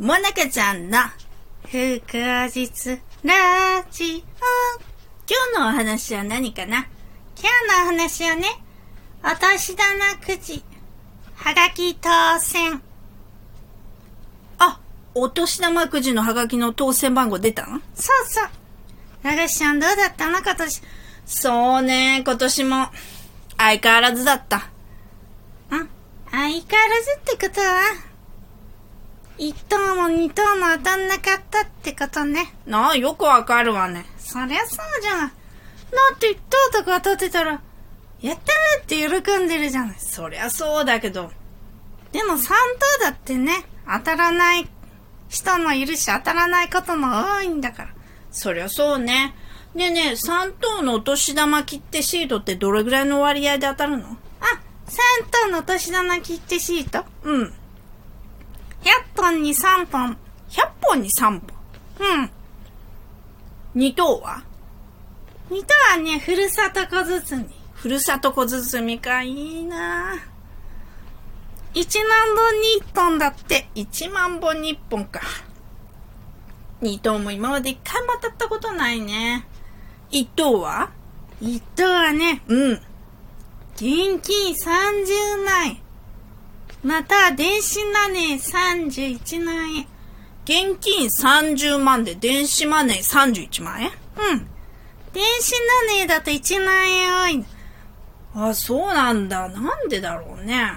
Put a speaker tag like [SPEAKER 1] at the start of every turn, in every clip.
[SPEAKER 1] もなかちゃんの
[SPEAKER 2] 不幸実ラジオ。
[SPEAKER 1] 今日のお話は何かな？
[SPEAKER 2] 今日のお話はね、お年玉くじ、はがき当選。
[SPEAKER 1] あ、お年玉くじのハガキの当選番号出たの
[SPEAKER 2] そうそう。流しちゃんどうだったの？今年。
[SPEAKER 1] そうね、今年も相変わらずだった。
[SPEAKER 2] ん相変わらずってことは、一等も二等も当たんなかったってことね。
[SPEAKER 1] なあ、よくわかるわね。
[SPEAKER 2] そりゃそうじゃん。だって一等とか当たってたら、やったーって喜んでるじゃない。
[SPEAKER 1] そりゃそうだけど。
[SPEAKER 2] でも三等だってね、当たらない人もいるし、当たらないことも多いんだから。
[SPEAKER 1] そりゃそうね。ねえねえ、3等のお年玉切手シートってどれぐらいの割合で当たるの？
[SPEAKER 2] あ、3等のお年玉切手シート？
[SPEAKER 1] うん。100
[SPEAKER 2] ?100 本に3本。
[SPEAKER 1] 100本に3本。
[SPEAKER 2] うん。
[SPEAKER 1] 2等は
[SPEAKER 2] ？2等はね、ふるさと小包み。
[SPEAKER 1] ふるさと小包みか、いいな
[SPEAKER 2] 1万本に1本だって。
[SPEAKER 1] 1万本に1本か。2等も今まで1回も当たったことないね。1等は
[SPEAKER 2] ？1等はね、
[SPEAKER 1] うん。
[SPEAKER 2] 現金30万円。または電子マネー31万円。
[SPEAKER 1] 現金30万で電子マネー31万円？
[SPEAKER 2] うん。電子マネーだと1万円多いの。
[SPEAKER 1] あ、そうなんだ。なんでだろうね。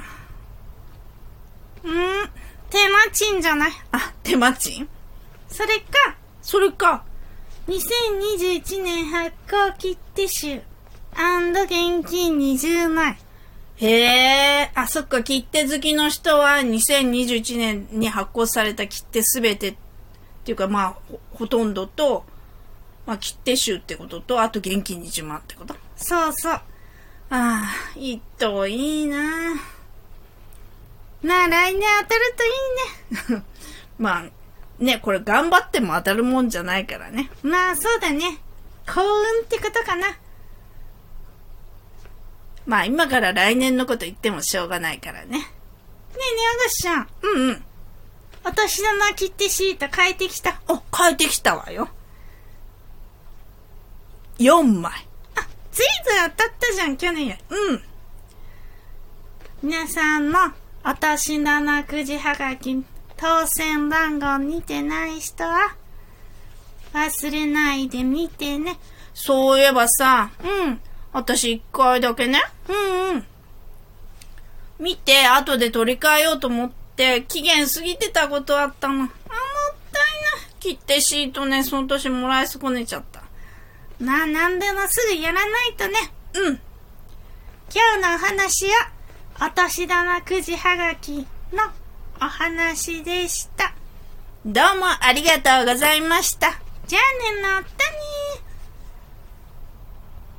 [SPEAKER 2] うん。手間賃じゃない？
[SPEAKER 1] あ、手間賃？
[SPEAKER 2] それか、
[SPEAKER 1] それか。
[SPEAKER 2] 2021年発行切手集現金20万円。
[SPEAKER 1] へえ、あ、そっか、切手好きの人は2021年に発行された切手すべてっていうかまあほ、ほとんどと、まあ切手集ってことと、あと現金20万ってこと？
[SPEAKER 2] そうそう。
[SPEAKER 1] ああ、一等いいな
[SPEAKER 2] まあ来年当たるといいね。
[SPEAKER 1] まあ、ね、これ頑張っても当たるもんじゃないからね。
[SPEAKER 2] まあそうだね。幸運ってことかな。ね
[SPEAKER 1] まあ今から来年のこと言ってもしょうがないからね。
[SPEAKER 2] えねえ、あがしちゃん。
[SPEAKER 1] うんうん。
[SPEAKER 2] お年玉切手シート変えてきた。
[SPEAKER 1] お、変えてきたわよ。4枚。
[SPEAKER 2] あ、ずいぶん当たったじゃん、去年より。
[SPEAKER 1] うん。
[SPEAKER 2] 皆さんも、お年玉くじはがき、当選番号見てない人は、忘れないで見てね。
[SPEAKER 1] そういえばさ、
[SPEAKER 2] うん。
[SPEAKER 1] 私一回だけね、
[SPEAKER 2] うんうん。
[SPEAKER 1] 見て後で取り替えようと思って期限過ぎてたことあったの。あ、もったいない。切手シートね、その年もらい損ねちゃった。
[SPEAKER 2] まあ、なんでもすぐやらないとね。
[SPEAKER 1] うん。
[SPEAKER 2] 今日のお話は、お年玉くじはがきのお話でした。
[SPEAKER 1] どうもありがとうございました。
[SPEAKER 2] じゃあね、のった。